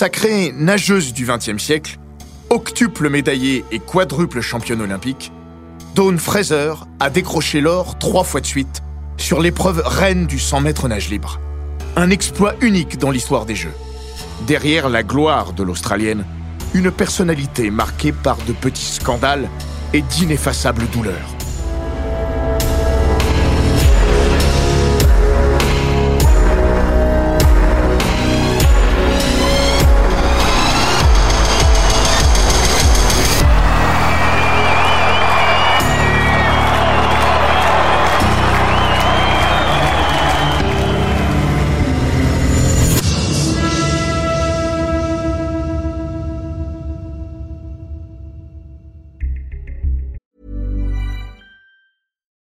Sacrée nageuse du XXe siècle, octuple médaillée et quadruple championne olympique, Dawn Fraser a décroché l'or trois fois de suite sur l'épreuve reine du 100 mètres nage libre. Un exploit unique dans l'histoire des Jeux. Derrière la gloire de l'Australienne, une personnalité marquée par de petits scandales et d'ineffaçables douleurs.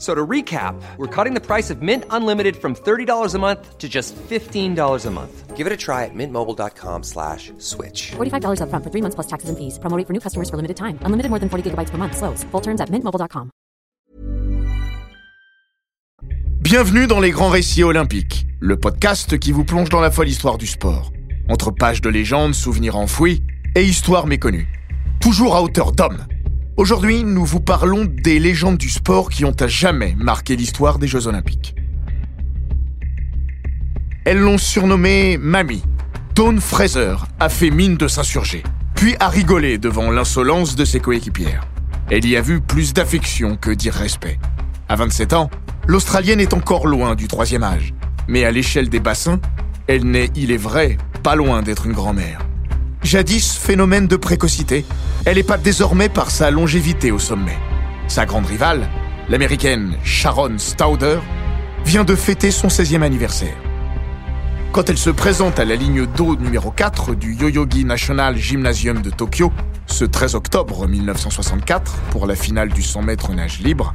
So to recap, we're cutting the price of Mint Unlimited from $30 a month to just $15 a month. Give it a try at mintmobile.com slash switch. $45 upfront for three months plus taxes and fees. Promo rate for new customers for limited time. Unlimited more than 40 gigabytes per month. Slows. Full terms at mintmobile.com. Bienvenue dans les grands récits olympiques, le podcast qui vous plonge dans la folle histoire du sport. Entre pages de légendes, souvenirs enfouis et histoires méconnues. Toujours à hauteur d'homme. Aujourd'hui, nous vous parlons des légendes du sport qui ont à jamais marqué l'histoire des Jeux olympiques. Elles l'ont surnommée Mamie. Dawn Fraser a fait mine de s'insurger, puis a rigolé devant l'insolence de ses coéquipières. Elle y a vu plus d'affection que d'irrespect. À 27 ans, l'Australienne est encore loin du troisième âge, mais à l'échelle des bassins, elle n'est, il est vrai, pas loin d'être une grand-mère. Jadis phénomène de précocité, elle épate désormais par sa longévité au sommet. Sa grande rivale, l'américaine Sharon Stauder, vient de fêter son 16e anniversaire. Quand elle se présente à la ligne d'eau numéro 4 du Yoyogi National Gymnasium de Tokyo, ce 13 octobre 1964, pour la finale du 100 mètres nage libre,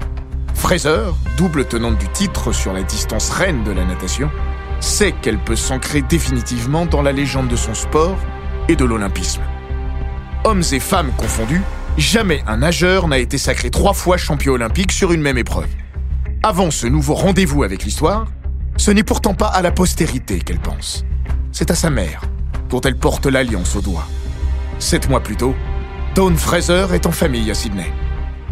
Fraser, double tenante du titre sur la distance reine de la natation, sait qu'elle peut s'ancrer définitivement dans la légende de son sport et de l'olympisme. Hommes et femmes confondus, jamais un nageur n'a été sacré trois fois champion olympique sur une même épreuve. Avant ce nouveau rendez-vous avec l'histoire, ce n'est pourtant pas à la postérité qu'elle pense. C'est à sa mère, dont elle porte l'alliance au doigt. Sept mois plus tôt, Dawn Fraser est en famille à Sydney.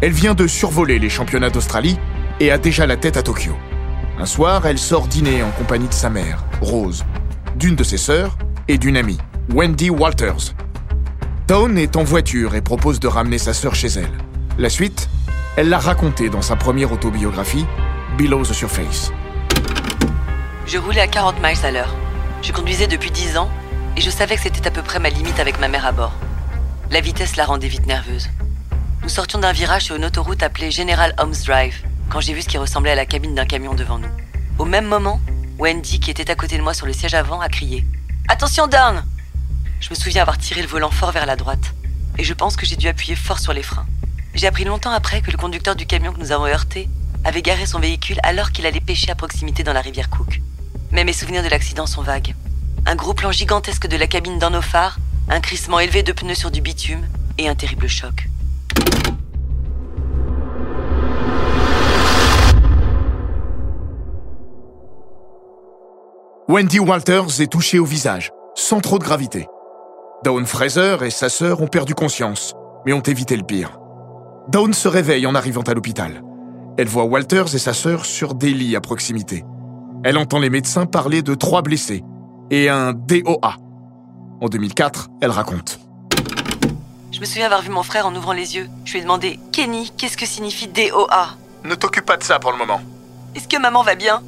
Elle vient de survoler les championnats d'Australie et a déjà la tête à Tokyo. Un soir, elle sort dîner en compagnie de sa mère, Rose, d'une de ses sœurs et d'une amie, Wendy Walters. Dawn est en voiture et propose de ramener sa sœur chez elle. La suite, elle l'a racontée dans sa première autobiographie, Below the Surface. Je roulais à 40 miles à l'heure. Je conduisais depuis 10 ans et je savais que c'était à peu près ma limite avec ma mère à bord. La vitesse la rendait vite nerveuse. Nous sortions d'un virage sur une autoroute appelée General Holmes Drive quand j'ai vu ce qui ressemblait à la cabine d'un camion devant nous. Au même moment, Wendy, qui était à côté de moi sur le siège avant, a crié Attention, Dawn Je me souviens avoir tiré le volant fort vers la droite et je pense que j'ai dû appuyer fort sur les freins. J'ai appris longtemps après que le conducteur du camion que nous avons heurté avait garé son véhicule alors qu'il allait pêcher à proximité dans la rivière Cook. Mais mes souvenirs de l'accident sont vagues. Un gros plan gigantesque de la cabine dans nos phares, un crissement élevé de pneus sur du bitume et un terrible choc. Wendy Walters est touchée au visage, sans trop de gravité. Dawn Fraser et sa sœur ont perdu conscience, mais ont évité le pire. Dawn se réveille en arrivant à l'hôpital. Elle voit Walters et sa sœur sur des lits à proximité. Elle entend les médecins parler de trois blessés et un DOA. En 2004, elle raconte. Je me souviens avoir vu mon frère en ouvrant les yeux. Je lui ai demandé Kenny, qu'est-ce que signifie DOA Ne t'occupe pas de ça pour le moment. Est-ce que maman va bien?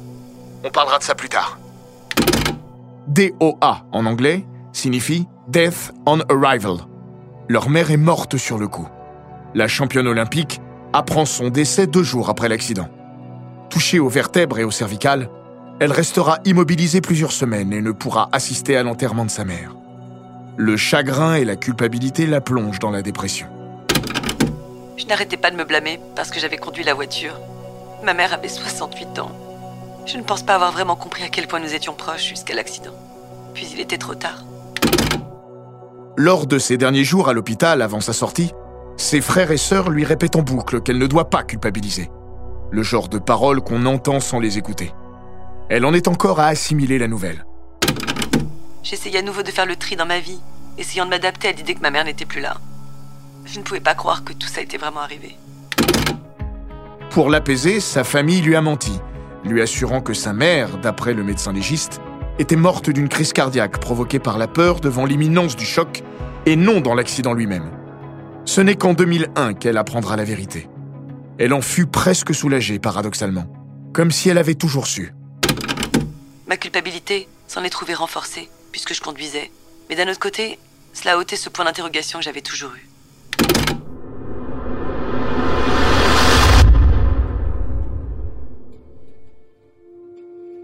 On parlera de ça plus tard. DOA en anglais signifie Death on Arrival. Leur mère est morte sur le coup. La championne olympique apprend son décès deux jours après l'accident. Touchée aux vertèbres et aux cervicales, elle restera immobilisée plusieurs semaines et ne pourra assister à l'enterrement de sa mère. Le chagrin et la culpabilité la plongent dans la dépression. Je n'arrêtais pas de me blâmer parce que j'avais conduit la voiture. Ma mère avait 68 ans. Je ne pense pas avoir vraiment compris à quel point nous étions proches jusqu'à l'accident. Puis il était trop tard. Lors de ses derniers jours à l'hôpital avant sa sortie, ses frères et sœurs lui répètent en boucle qu'elle ne doit pas culpabiliser. Le genre de paroles qu'on entend sans les écouter. Elle en est encore à assimiler la nouvelle. J'essayais à nouveau de faire le tri dans ma vie, essayant de m'adapter à l'idée que ma mère n'était plus là. Je ne pouvais pas croire que tout ça était vraiment arrivé. Pour l'apaiser, sa famille lui a menti, lui assurant que sa mère, d'après le médecin légiste, était morte d'une crise cardiaque provoquée par la peur devant l'imminence du choc et non dans l'accident lui-même. Ce n'est qu'en 2001 qu'elle apprendra la vérité. Elle en fut presque soulagée, paradoxalement, comme si elle avait toujours su. Ma culpabilité s'en est trouvée renforcée, puisque je conduisais. Mais d'un autre côté, cela a ôté ce point d'interrogation que j'avais toujours eu.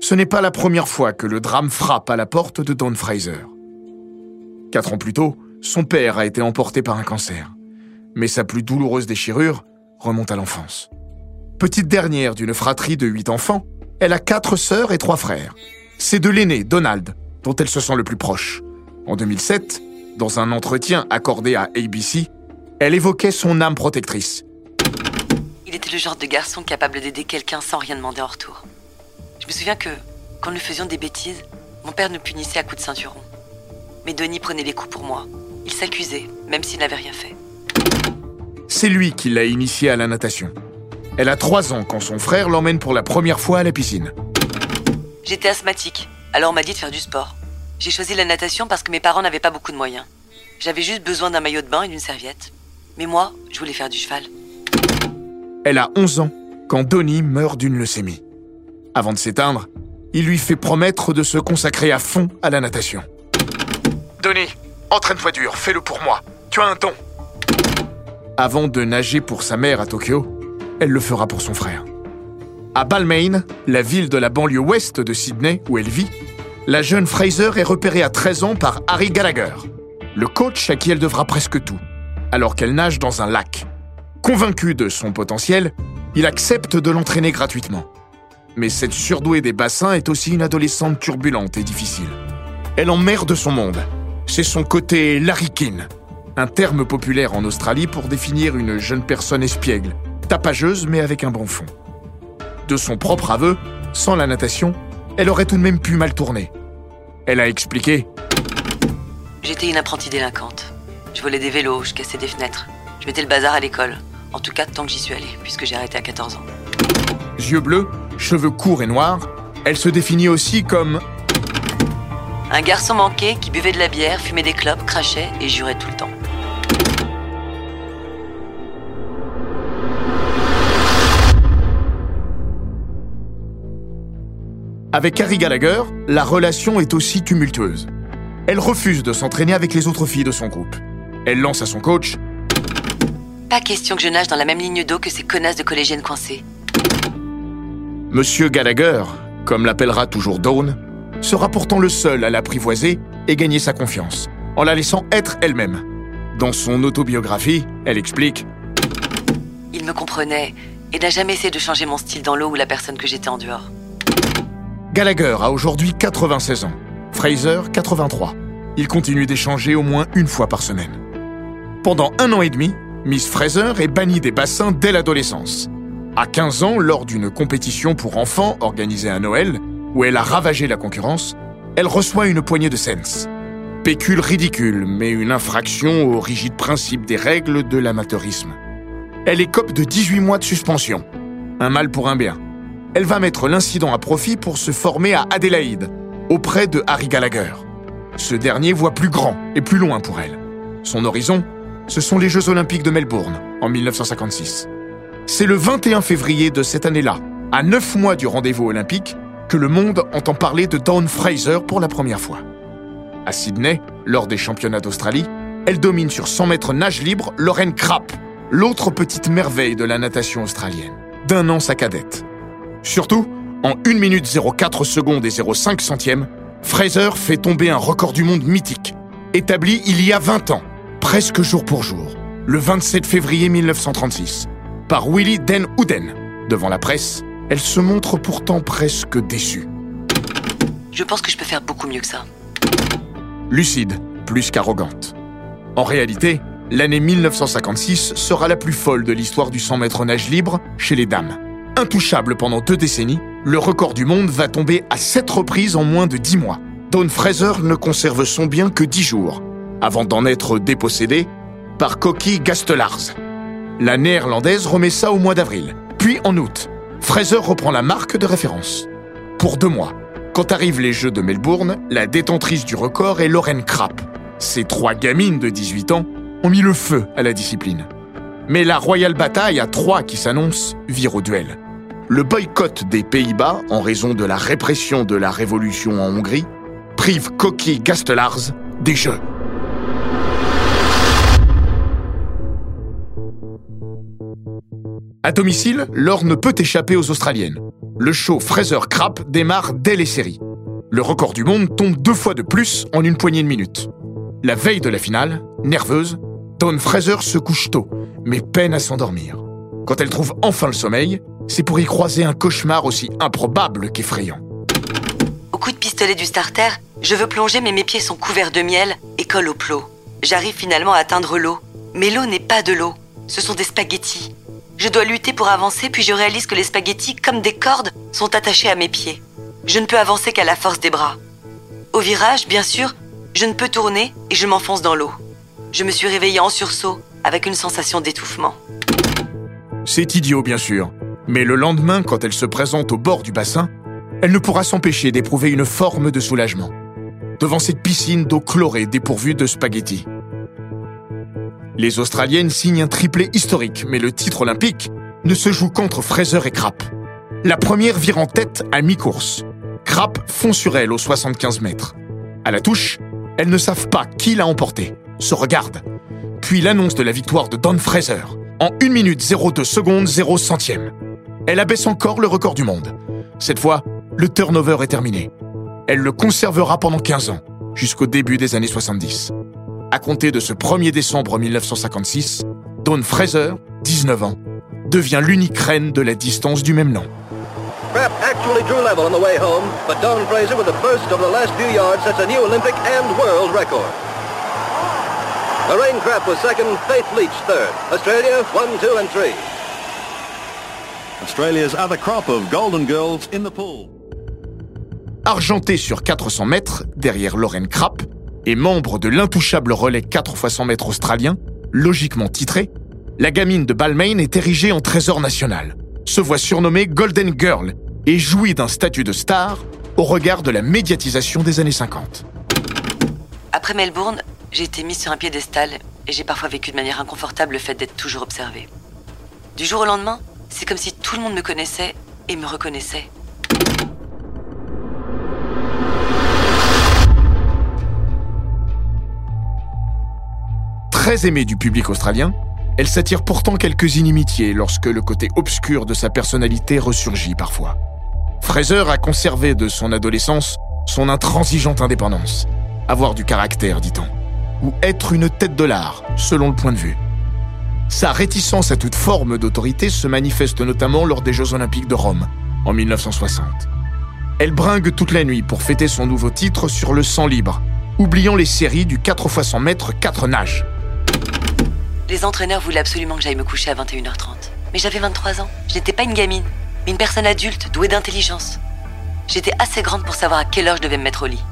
Ce n'est pas la première fois que le drame frappe à la porte de Dawn Fraser. Quatre ans plus tôt, son père a été emporté par un cancer. Mais sa plus douloureuse déchirure remonte à l'enfance. Petite dernière d'une fratrie de huit enfants, elle a quatre sœurs et trois frères. C'est de l'aîné, Donald, dont elle se sent le plus proche. En 2007, dans un entretien accordé à ABC, elle évoquait son âme protectrice. Il était le genre de garçon capable d'aider quelqu'un sans rien demander en retour. Je me souviens que, quand nous faisions des bêtises, mon père nous punissait à coups de ceinturon. Mais Denis prenait les coups pour moi. Il s'accusait, même s'il n'avait rien fait. C'est lui qui l'a initiée à la natation. Elle a trois ans quand son frère l'emmène pour la première fois à la piscine. J'étais asthmatique, alors on m'a dit de faire du sport. J'ai choisi la natation parce que mes parents n'avaient pas beaucoup de moyens. J'avais juste besoin d'un maillot de bain et d'une serviette. Mais moi, je voulais faire du cheval. Elle a 11 ans quand Donnie meurt d'une leucémie. Avant de s'éteindre, il lui fait promettre de se consacrer à fond à la natation. Donnie, entraîne-toi dur, fais-le pour moi. Tu as un ton. Avant de nager pour sa mère à Tokyo, elle le fera pour son frère. À Balmain, la ville de la banlieue ouest de Sydney où elle vit, la jeune Fraser est repérée à 13 ans par Harry Gallagher, le coach à qui elle devra presque tout, alors qu'elle nage dans un lac. Convaincu de son potentiel, il accepte de l'entraîner gratuitement. Mais cette surdouée des bassins est aussi une adolescente turbulente et difficile. Elle emmerde son monde. C'est son côté larriquine, un terme populaire en Australie pour définir une jeune personne espiègle, tapageuse mais avec un bon fond. De son propre aveu, sans la natation, elle aurait tout de même pu mal tourner. Elle a expliqué J'étais une apprentie délinquante. Je volais des vélos, je cassais des fenêtres. Je mettais le bazar à l'école. En tout cas, tant que j'y suis allée, puisque j'ai arrêté à 14 ans. Yeux bleus, cheveux courts et noirs, elle se définit aussi comme Un garçon manqué qui buvait de la bière, fumait des clopes, crachait et jurait tout le temps. Avec Harry Gallagher, la relation est aussi tumultueuse. Elle refuse de s'entraîner avec les autres filles de son groupe. Elle lance à son coach Pas question que je nage dans la même ligne d'eau que ces connasses de collégiennes coincées. Monsieur Gallagher, comme l'appellera toujours Dawn, sera pourtant le seul à l'apprivoiser et gagner sa confiance, en la laissant être elle-même. Dans son autobiographie, elle explique Il me comprenait et n'a jamais essayé de changer mon style dans l'eau ou la personne que j'étais en dehors. Gallagher a aujourd'hui 96 ans, Fraser 83. Ils continuent d'échanger au moins une fois par semaine. Pendant un an et demi, Miss Fraser est bannie des bassins dès l'adolescence. À 15 ans, lors d'une compétition pour enfants organisée à Noël, où elle a ravagé la concurrence, elle reçoit une poignée de cents. Pécule ridicule, mais une infraction aux rigides principes des règles de l'amateurisme. Elle écope de 18 mois de suspension. Un mal pour un bien. Elle va mettre l'incident à profit pour se former à Adélaïde, auprès de Harry Gallagher. Ce dernier voit plus grand et plus loin pour elle. Son horizon, ce sont les Jeux Olympiques de Melbourne, en 1956. C'est le 21 février de cette année-là, à neuf mois du rendez-vous olympique, que le monde entend parler de Dawn Fraser pour la première fois. À Sydney, lors des championnats d'Australie, elle domine sur 100 mètres nage libre Lorraine Krapp, l'autre petite merveille de la natation australienne, d'un an sa cadette. Surtout, en 1 minute 04 secondes et 05 centièmes, Fraser fait tomber un record du monde mythique, établi il y a 20 ans, presque jour pour jour, le 27 février 1936, par Willie Den Houden. Devant la presse, elle se montre pourtant presque déçue. Je pense que je peux faire beaucoup mieux que ça. lucide plus qu'arrogante. En réalité, l'année 1956 sera la plus folle de l'histoire du 100 mètres nage libre chez les dames. Intouchable pendant deux décennies, le record du monde va tomber à sept reprises en moins de dix mois. Dawn Fraser ne conserve son bien que dix jours, avant d'en être dépossédé par Cocky Gastelars. La néerlandaise remet ça au mois d'avril. Puis en août, Fraser reprend la marque de référence. Pour deux mois. Quand arrivent les Jeux de Melbourne, la détentrice du record est Lauren Krapp. Ces trois gamines de 18 ans ont mis le feu à la discipline. Mais la royale bataille à trois qui s'annonce vire au duel. Le boycott des Pays-Bas, en raison de la répression de la révolution en Hongrie, prive Cocky Gastelars des Jeux. À domicile, l'or ne peut échapper aux Australiennes. Le show Fraser Crap démarre dès les séries. Le record du monde tombe deux fois de plus en une poignée de minutes. La veille de la finale, nerveuse, Dawn Fraser se couche tôt, mais peine à s'endormir. Quand elle trouve enfin le sommeil, c'est pour y croiser un cauchemar aussi improbable qu'effrayant. Au coup de pistolet du starter, je veux plonger mais mes pieds sont couverts de miel et collent au plot. J'arrive finalement à atteindre l'eau. Mais l'eau n'est pas de l'eau, ce sont des spaghettis. Je dois lutter pour avancer puis je réalise que les spaghettis, comme des cordes, sont attachés à mes pieds. Je ne peux avancer qu'à la force des bras. Au virage, bien sûr, je ne peux tourner et je m'enfonce dans l'eau. Je me suis réveillée en sursaut, avec une sensation d'étouffement. C'est idiot, bien sûr. Mais le lendemain, quand elle se présente au bord du bassin, elle ne pourra s'empêcher d'éprouver une forme de soulagement. Devant cette piscine d'eau chlorée dépourvue de spaghettis. Les Australiennes signent un triplé historique, mais le titre olympique ne se joue qu'entre Fraser et Krapp. La première vire en tête à mi-course. Krapp fond sur elle aux 75 mètres. À la touche, elles ne savent pas qui l'a emporté, se regardent. Puis l'annonce de la victoire de Don Fraser en 1 minute 02 secondes 0 centième. Elle abaisse encore le record du monde. Cette fois, le turnover est terminé. Elle le conservera pendant 15 ans, jusqu'au début des années 70. À compter de ce 1er décembre 1956, Dawn Fraser, 19 ans, devient l'unique reine de la distance du même nom. Kraft actually drew level on the way home, but Don Fraser with the burst of the last few yards sets a new Olympic and world record. Lorraine Kraft was second, Faith Leach third. Australia, one, two, and three. Australia's other crop of golden girls in the pool. Argentée sur 400 mètres, derrière Lauren Krapp, et membre de l'intouchable relais 4 x 100 mètres australien, logiquement titré, la gamine de Balmain est érigée en trésor national, se voit surnommée Golden Girl et jouit d'un statut de star au regard de la médiatisation des années 50. Après Melbourne, j'ai été mise sur un piédestal et j'ai parfois vécu de manière inconfortable le fait d'être toujours observée. Du jour au lendemain, c'est comme si tout le monde me connaissait et me reconnaissait. Très aimée du public australien, elle s'attire pourtant quelques inimitiés lorsque le côté obscur de sa personnalité ressurgit parfois. Fraser a conservé de son adolescence son intransigeante indépendance. Avoir du caractère, dit-on. Ou être une tête de l'art, selon le point de vue. Sa réticence à toute forme d'autorité se manifeste notamment lors des Jeux Olympiques de Rome, en 1960. Elle bringue toute la nuit pour fêter son nouveau titre sur le 100 libre, oubliant les séries du 4 x 100 mètres 4 nages. Les entraîneurs voulaient absolument que j'aille me coucher à 21h30. Mais j'avais 23 ans. Je n'étais pas une gamine, mais une personne adulte, douée d'intelligence. J'étais assez grande pour savoir à quelle heure je devais me mettre au lit.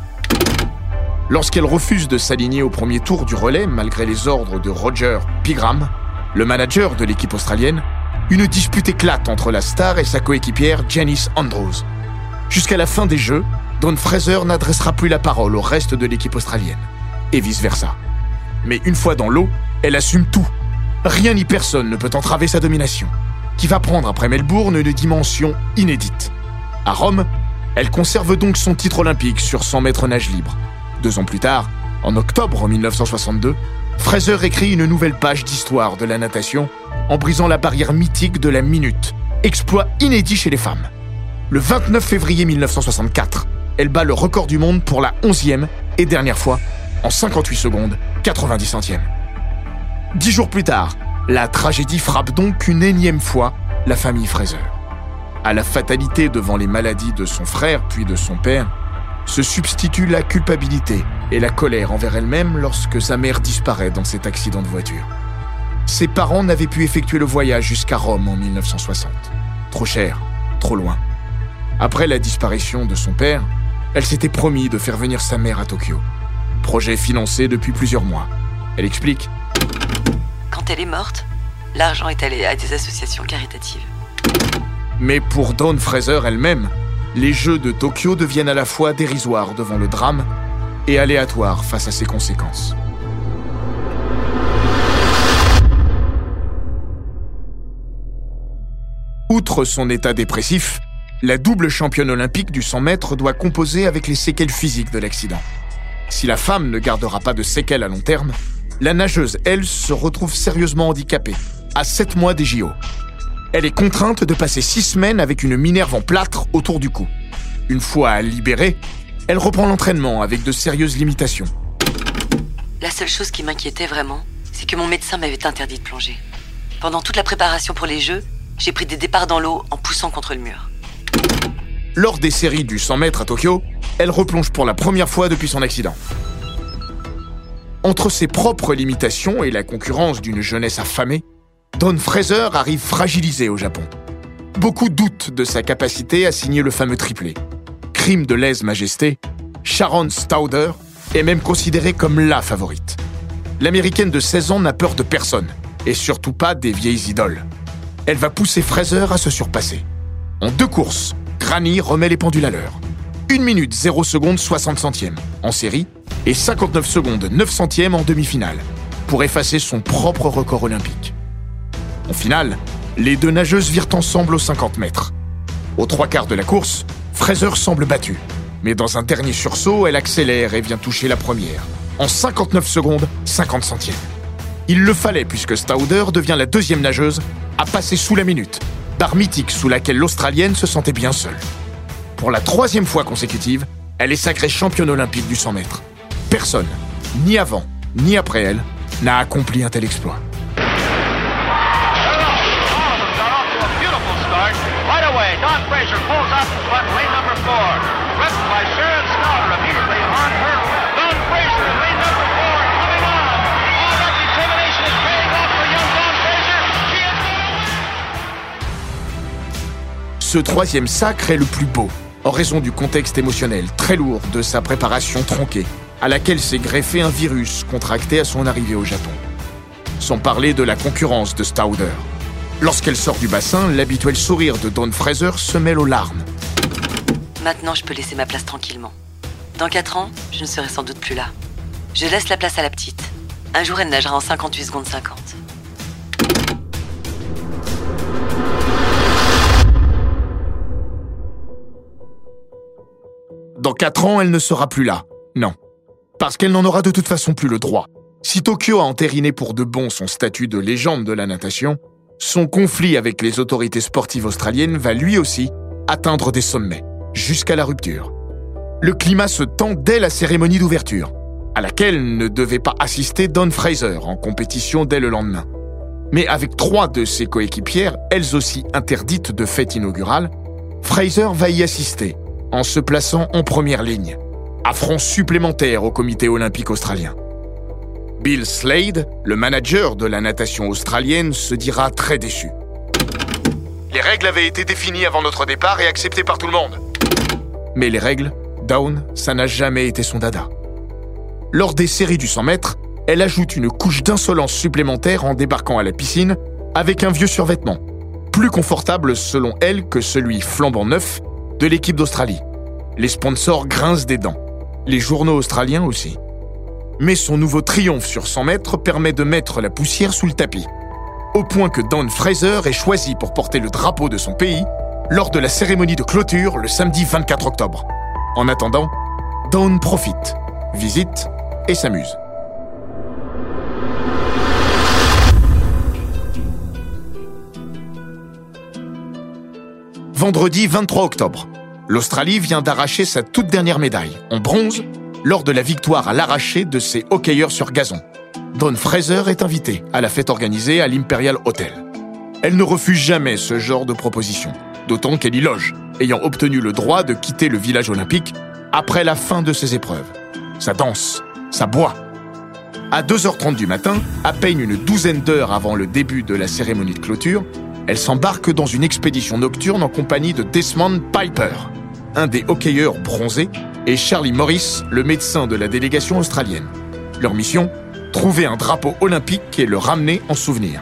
Lorsqu'elle refuse de s'aligner au premier tour du relais, malgré les ordres de Roger Pigram, le manager de l'équipe australienne, une dispute éclate entre la star et sa coéquipière Janice Andrews. Jusqu'à la fin des Jeux, Dawn Fraser n'adressera plus la parole au reste de l'équipe australienne, et vice-versa. Mais une fois dans l'eau, elle assume tout. Rien ni personne ne peut entraver sa domination, qui va prendre après Melbourne une dimension inédite. À Rome, elle conserve donc son titre olympique sur 100 mètres nage libre. Deux ans plus tard, en octobre 1962, Fraser écrit une nouvelle page d'histoire de la natation en brisant la barrière mythique de la minute, exploit inédit chez les femmes. Le 29 février 1964, elle bat le record du monde pour la 11e et dernière fois en 58 secondes 90 centièmes. Dix jours plus tard, la tragédie frappe donc une énième fois la famille Fraser. À la fatalité devant les maladies de son frère puis de son père, se substitue la culpabilité et la colère envers elle-même lorsque sa mère disparaît dans cet accident de voiture. Ses parents n'avaient pu effectuer le voyage jusqu'à Rome en 1960. Trop cher, trop loin. Après la disparition de son père, elle s'était promis de faire venir sa mère à Tokyo. Projet financé depuis plusieurs mois. Elle explique Quand elle est morte, l'argent est allé à des associations caritatives. Mais pour Dawn Fraser elle-même, les Jeux de Tokyo deviennent à la fois dérisoires devant le drame et aléatoires face à ses conséquences. Outre son état dépressif, la double championne olympique du 100 mètres doit composer avec les séquelles physiques de l'accident. Si la femme ne gardera pas de séquelles à long terme, la nageuse, elle, se retrouve sérieusement handicapée, à 7 mois des JO. Elle est contrainte de passer 6 semaines avec une minerve en plâtre autour du cou. Une fois libérée, elle reprend l'entraînement avec de sérieuses limitations. La seule chose qui m'inquiétait vraiment, c'est que mon médecin m'avait interdit de plonger. Pendant toute la préparation pour les Jeux, j'ai pris des départs dans l'eau en poussant contre le mur. Lors des séries du 100 mètres à Tokyo, elle replonge pour la première fois depuis son accident. Entre ses propres limitations et la concurrence d'une jeunesse affamée, Don Fraser arrive fragilisé au Japon. Beaucoup doutent de sa capacité à signer le fameux triplé. Crime de lèse-majesté, Sharon Stauder est même considérée comme la favorite. L'américaine de 16 ans n'a peur de personne, et surtout pas des vieilles idoles. Elle va pousser Fraser à se surpasser. En deux courses, Granny remet les pendules à l'heure. 1 minute 0 secondes 60 centièmes en série et 59 secondes 9 centièmes en demi-finale pour effacer son propre record olympique. En finale, les deux nageuses virent ensemble aux 50 mètres. Aux trois quarts de la course, Fraser semble battue, mais dans un dernier sursaut, elle accélère et vient toucher la première, en 59 secondes 50 centièmes. Il le fallait puisque Stauder devient la deuxième nageuse à passer sous la minute, barre mythique sous laquelle l'Australienne se sentait bien seule. Pour la troisième fois consécutive, elle est sacrée championne olympique du 100 mètres. Personne, ni avant, ni après elle, n'a accompli un tel exploit. Ce troisième sacre est le plus beau, en raison du contexte émotionnel très lourd de sa préparation tronquée, à laquelle s'est greffé un virus contracté à son arrivée au Japon. Sans parler de la concurrence de Stauder. Lorsqu'elle sort du bassin, l'habituel sourire de Dawn Fraser se mêle aux larmes. Maintenant, je peux laisser ma place tranquillement. Dans 4 ans, je ne serai sans doute plus là. Je laisse la place à la petite. Un jour, elle nagera en 58 secondes 50. Dans 4 ans, elle ne sera plus là. Non. Parce qu'elle n'en aura de toute façon plus le droit. Si Tokyo a entériné pour de bon son statut de légende de la natation, son conflit avec les autorités sportives australiennes va lui aussi atteindre des sommets, jusqu'à la rupture. Le climat se tend dès la cérémonie d'ouverture, à laquelle ne devait pas assister Don Fraser en compétition dès le lendemain. Mais avec trois de ses coéquipières, elles aussi interdites de fête inaugurale, Fraser va y assister, en se plaçant en première ligne. Affront supplémentaire au comité olympique australien. Bill Slade, le manager de la natation australienne, se dira très déçu. Les règles avaient été définies avant notre départ et acceptées par tout le monde. Mais les règles, Down, ça n'a jamais été son dada. Lors des séries du 100 mètres, elle ajoute une couche d'insolence supplémentaire en débarquant à la piscine avec un vieux survêtement, plus confortable selon elle que celui flambant neuf de l'équipe d'Australie. Les sponsors grincent des dents, les journaux australiens aussi. Mais son nouveau triomphe sur 100 mètres permet de mettre la poussière sous le tapis, au point que Don Fraser est choisi pour porter le drapeau de son pays lors de la cérémonie de clôture le samedi 24 octobre. En attendant, Don profite, visite et s'amuse. Vendredi 23 octobre, l'Australie vient d'arracher sa toute dernière médaille, en bronze, lors de la victoire à l'arraché de ses hockeyeurs sur gazon. Don Fraser est invitée à la fête organisée à l'Imperial Hotel. Elle ne refuse jamais ce genre de proposition, d'autant qu'elle y loge, ayant obtenu le droit de quitter le village olympique après la fin de ses épreuves. Ça danse, ça boit. À 2h30 du matin, à peine une douzaine d'heures avant le début de la cérémonie de clôture, elle s'embarque dans une expédition nocturne en compagnie de Desmond Piper, un des hockeyeurs bronzés, et Charlie Morris, le médecin de la délégation australienne. Leur mission Trouver un drapeau olympique et le ramener en souvenir.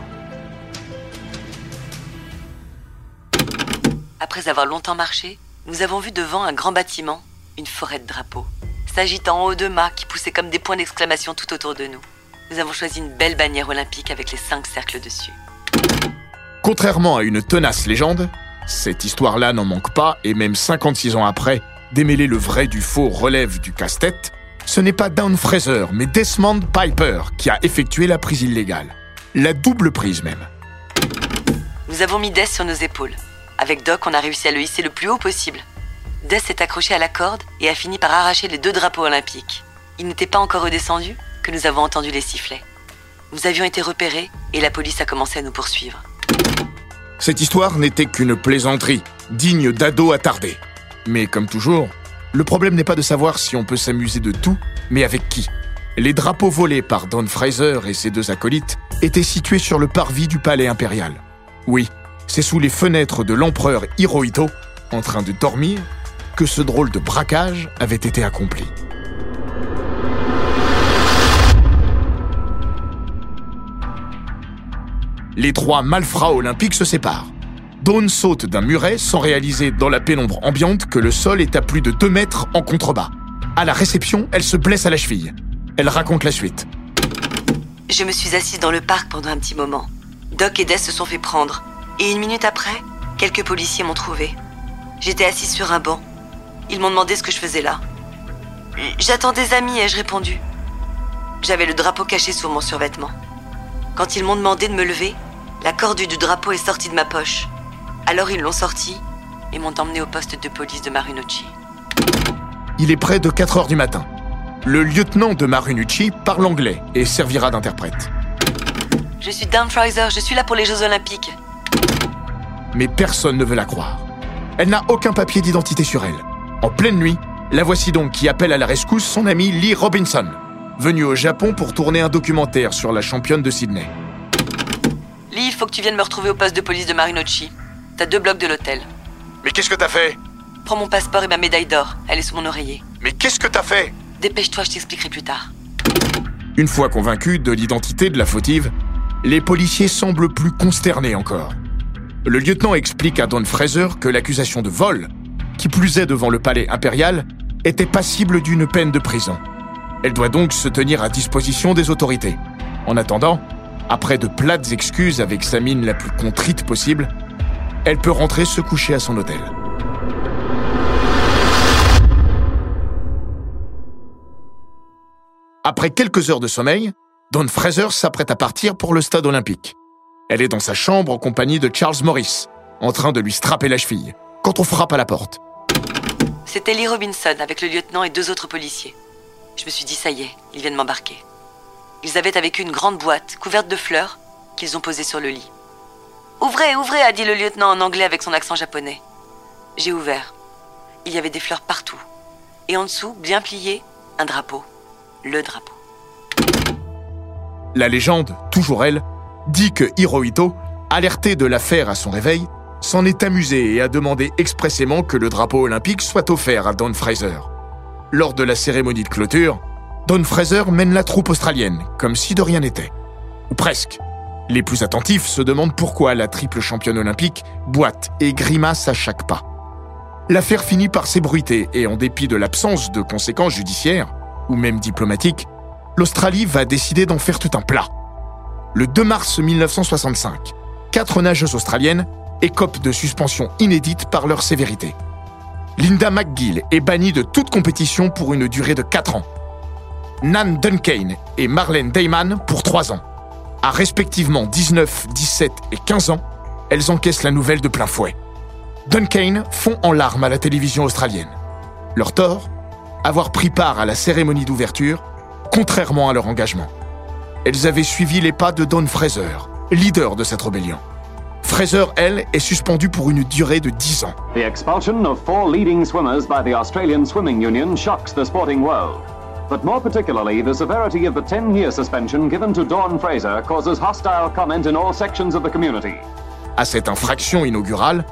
Après avoir longtemps marché, nous avons vu devant un grand bâtiment, une forêt de drapeaux, s'agitant en haut de mâts qui poussaient comme des points d'exclamation tout autour de nous. Nous avons choisi une belle bannière olympique avec les cinq cercles dessus. Contrairement à une tenace légende, cette histoire-là n'en manque pas, et même 56 ans après, démêler le vrai du faux relève du casse-tête, ce n'est pas Down Fraser, mais Desmond Piper qui a effectué la prise illégale. La double prise même. Nous avons mis Des sur nos épaules. Avec Doc, on a réussi à le hisser le plus haut possible. Des s'est accroché à la corde et a fini par arracher les deux drapeaux olympiques. Il n'était pas encore redescendu que nous avons entendu les sifflets. Nous avions été repérés et la police a commencé à nous poursuivre. Cette histoire n'était qu'une plaisanterie, digne d'ado attardé. Mais comme toujours, le problème n'est pas de savoir si on peut s'amuser de tout, mais avec qui. Les drapeaux volés par Don Fraser et ses deux acolytes étaient situés sur le parvis du palais impérial. Oui, c'est sous les fenêtres de l'empereur Hirohito, en train de dormir, que ce drôle de braquage avait été accompli. Les trois malfrats olympiques se séparent. Dawn saute d'un muret sans réaliser dans la pénombre ambiante que le sol est à plus de 2 mètres en contrebas. À la réception, elle se blesse à la cheville. Elle raconte la suite. Je me suis assise dans le parc pendant un petit moment. Doc et Des se sont fait prendre. Et une minute après, quelques policiers m'ont trouvé. J'étais assise sur un banc. Ils m'ont demandé ce que je faisais là. J'attends des amis, ai-je répondu. J'avais le drapeau caché sous mon survêtement. Quand ils m'ont demandé de me lever, la corde du drapeau est sortie de ma poche. Alors ils l'ont sorti et m'ont emmené au poste de police de Marinucci. Il est près de 4 heures du matin. Le lieutenant de Marinucci parle anglais et servira d'interprète. Je suis Dan Fraser, je suis là pour les Jeux Olympiques. Mais personne ne veut la croire. Elle n'a aucun papier d'identité sur elle. En pleine nuit, la voici donc qui appelle à la rescousse son ami Lee Robinson, venu au Japon pour tourner un documentaire sur la championne de Sydney. Lee, il faut que tu viennes me retrouver au poste de police de Marinucci. T'as deux blocs de l'hôtel. Mais qu'est-ce que t'as fait? Prends mon passeport et ma médaille d'or. Elle est sous mon oreiller. Mais qu'est-ce que t'as fait? Dépêche-toi, je t'expliquerai plus tard. Une fois convaincus de l'identité de la fautive, les policiers semblent plus consternés encore. Le lieutenant explique à Don Fraser que l'accusation de vol, qui plus est devant le palais impérial, était passible d'une peine de prison. Elle doit donc se tenir à disposition des autorités. En attendant, après de plates excuses avec sa mine la plus contrite possible, elle peut rentrer se coucher à son hôtel. Après quelques heures de sommeil, Don Fraser s'apprête à partir pour le stade olympique. Elle est dans sa chambre en compagnie de Charles Morris, en train de lui strapper la cheville, quand on frappe à la porte. C'était Lee Robinson avec le lieutenant et deux autres policiers. Je me suis dit, ça y est, ils viennent m'embarquer. Ils avaient avec eux une grande boîte couverte de fleurs qu'ils ont posée sur le lit. Ouvrez, ouvrez, a dit le lieutenant en anglais avec son accent japonais. J'ai ouvert. Il y avait des fleurs partout. Et en dessous, bien plié, un drapeau. Le drapeau. La légende, toujours elle, dit que Hirohito, alerté de l'affaire à son réveil, s'en est amusé et a demandé expressément que le drapeau olympique soit offert à Don Fraser. Lors de la cérémonie de clôture, Don Fraser mène la troupe australienne, comme si de rien n'était. Ou presque. Les plus attentifs se demandent pourquoi la triple championne olympique boite et grimace à chaque pas. L'affaire finit par s'ébruiter et en dépit de l'absence de conséquences judiciaires, ou même diplomatiques, l'Australie va décider d'en faire tout un plat. Le 2 mars 1965, quatre nageuses australiennes écopent de suspension inédite par leur sévérité. Linda McGill est bannie de toute compétition pour une durée de 4 ans. Nan Duncan et Marlène Dayman pour 3 ans. À respectivement 19, 17 et 15 ans, elles encaissent la nouvelle de plein fouet. Duncan fond en larmes à la télévision australienne. Leur tort Avoir pris part à la cérémonie d'ouverture, contrairement à leur engagement. Elles avaient suivi les pas de Don Fraser, leader de cette rébellion. Fraser, elle, est suspendue pour une durée de 10 ans. The expulsion of four leading swimmers by the Australian Swimming Union shocks the sporting world. But more particularly, the severity of the 10 year suspension given to Dawn Fraser causes hostile comment in all sections of the community. À cette infraction inaugurale,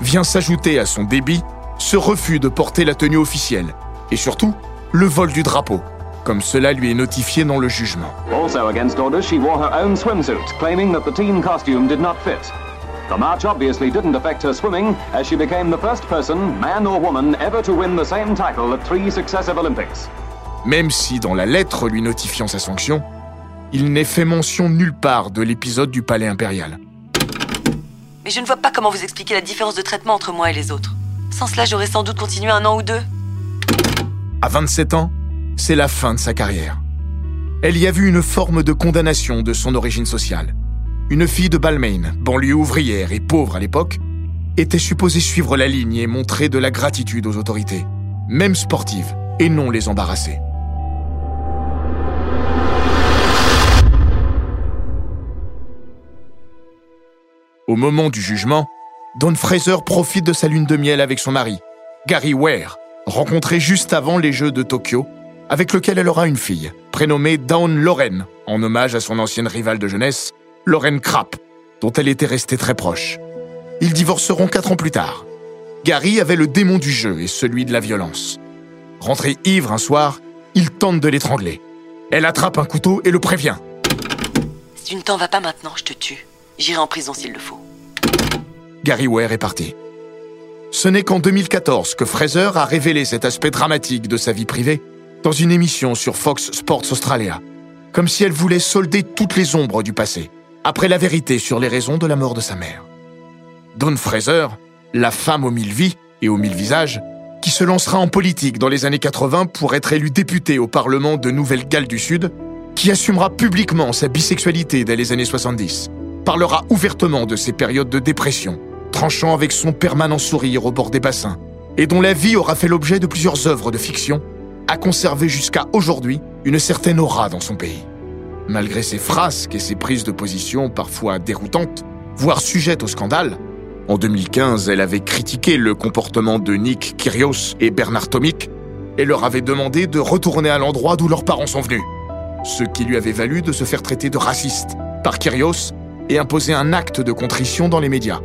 vient s'ajouter à son débit ce refus de porter la tenue officielle et surtout le vol du drapeau, comme cela lui est notifié dans le jugement. Also against orders, she wore her own swimsuit, claiming that the team costume did not fit. The march obviously didn't affect her swimming, as she became the first person, man or woman, ever to win the same title at three successive Olympics. Même si dans la lettre lui notifiant sa sanction, il n'est fait mention nulle part de l'épisode du palais impérial. Mais je ne vois pas comment vous expliquez la différence de traitement entre moi et les autres. Sans cela, j'aurais sans doute continué un an ou deux. À 27 ans, c'est la fin de sa carrière. Elle y a vu une forme de condamnation de son origine sociale. Une fille de Balmain, banlieue ouvrière et pauvre à l'époque, était supposée suivre la ligne et montrer de la gratitude aux autorités, même sportives, et non les embarrasser. Au moment du jugement, Dawn Fraser profite de sa lune de miel avec son mari, Gary Ware, rencontré juste avant les Jeux de Tokyo, avec lequel elle aura une fille, prénommée Dawn Lorraine, en hommage à son ancienne rivale de jeunesse, Lorraine Krapp, dont elle était restée très proche. Ils divorceront quatre ans plus tard. Gary avait le démon du jeu et celui de la violence. Rentré ivre un soir, il tente de l'étrangler. Elle attrape un couteau et le prévient. Si tu ne t'en vas pas maintenant, je te tue. J'irai en prison s'il le faut. Gary Ware est parti. Ce n'est qu'en 2014 que Fraser a révélé cet aspect dramatique de sa vie privée dans une émission sur Fox Sports Australia, comme si elle voulait solder toutes les ombres du passé, après la vérité sur les raisons de la mort de sa mère. Dawn Fraser, la femme aux mille vies et aux mille visages, qui se lancera en politique dans les années 80 pour être élue députée au Parlement de Nouvelle-Galles du Sud, qui assumera publiquement sa bisexualité dès les années 70, parlera ouvertement de ses périodes de dépression, tranchant avec son permanent sourire au bord des bassins, et dont la vie aura fait l'objet de plusieurs œuvres de fiction, a conservé jusqu'à aujourd'hui une certaine aura dans son pays. Malgré ses frasques et ses prises de position parfois déroutantes, voire sujettes au scandale, en 2015, elle avait critiqué le comportement de Nick Kyrgios et Bernard Tomic et leur avait demandé de retourner à l'endroit d'où leurs parents sont venus. Ce qui lui avait valu de se faire traiter de raciste par Kyrgios et imposer un acte de contrition dans les médias.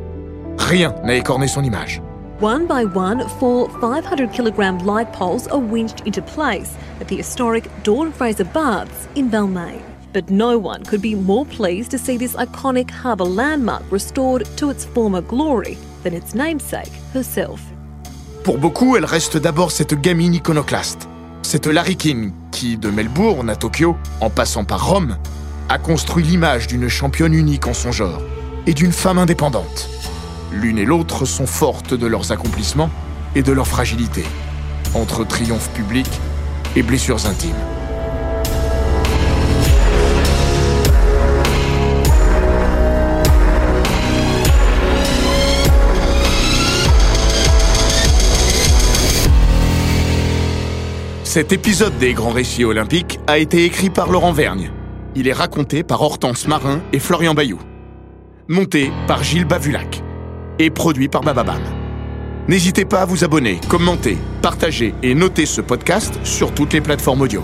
Rien n'a écorné son image. One by one, four 500 kilogram light poles are winched into place at the historic Dawn Fraser Baths in Balmain. But no one could be more pleased to see this iconic harbour landmark restored to its former glory than its namesake herself. Pour beaucoup, elle reste d'abord cette gamine iconoclaste, cette Larry King qui, de Melbourne à Tokyo, en passant par Rome, a construit l'image d'une championne unique en son genre et d'une femme indépendante. L'une et l'autre sont fortes de leurs accomplissements et de leur fragilité, entre triomphes publics et blessures intimes. Cet épisode des Grands Récits Olympiques a été écrit par Laurent Vergne. Il est raconté par Hortense Marin et Florian Bayou. Monté par Gilles Bavulac. Et produit par Bababam. N'hésitez pas à vous abonner, commenter, partager et noter ce podcast sur toutes les plateformes audio.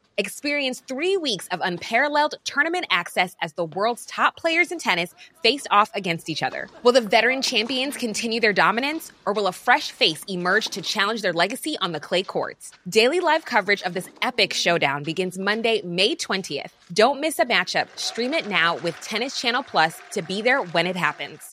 Experience three weeks of unparalleled tournament access as the world's top players in tennis face off against each other. Will the veteran champions continue their dominance, or will a fresh face emerge to challenge their legacy on the clay courts? Daily live coverage of this epic showdown begins Monday, May 20th. Don't miss a matchup. Stream it now with Tennis Channel Plus to be there when it happens.